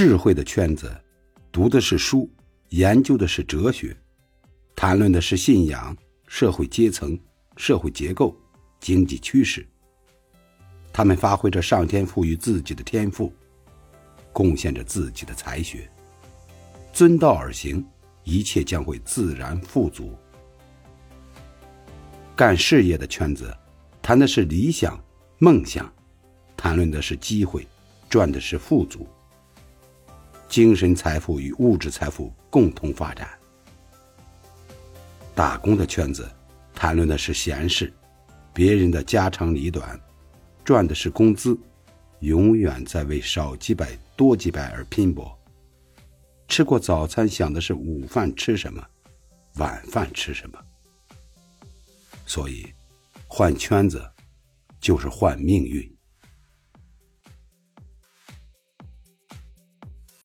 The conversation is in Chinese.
智慧的圈子，读的是书，研究的是哲学，谈论的是信仰、社会阶层、社会结构、经济趋势。他们发挥着上天赋予自己的天赋，贡献着自己的才学，遵道而行，一切将会自然富足。干事业的圈子，谈的是理想、梦想，谈论的是机会，赚的是富足。精神财富与物质财富共同发展。打工的圈子，谈论的是闲事，别人的家长里短，赚的是工资，永远在为少几百多几百而拼搏。吃过早餐，想的是午饭吃什么，晚饭吃什么。所以，换圈子，就是换命运。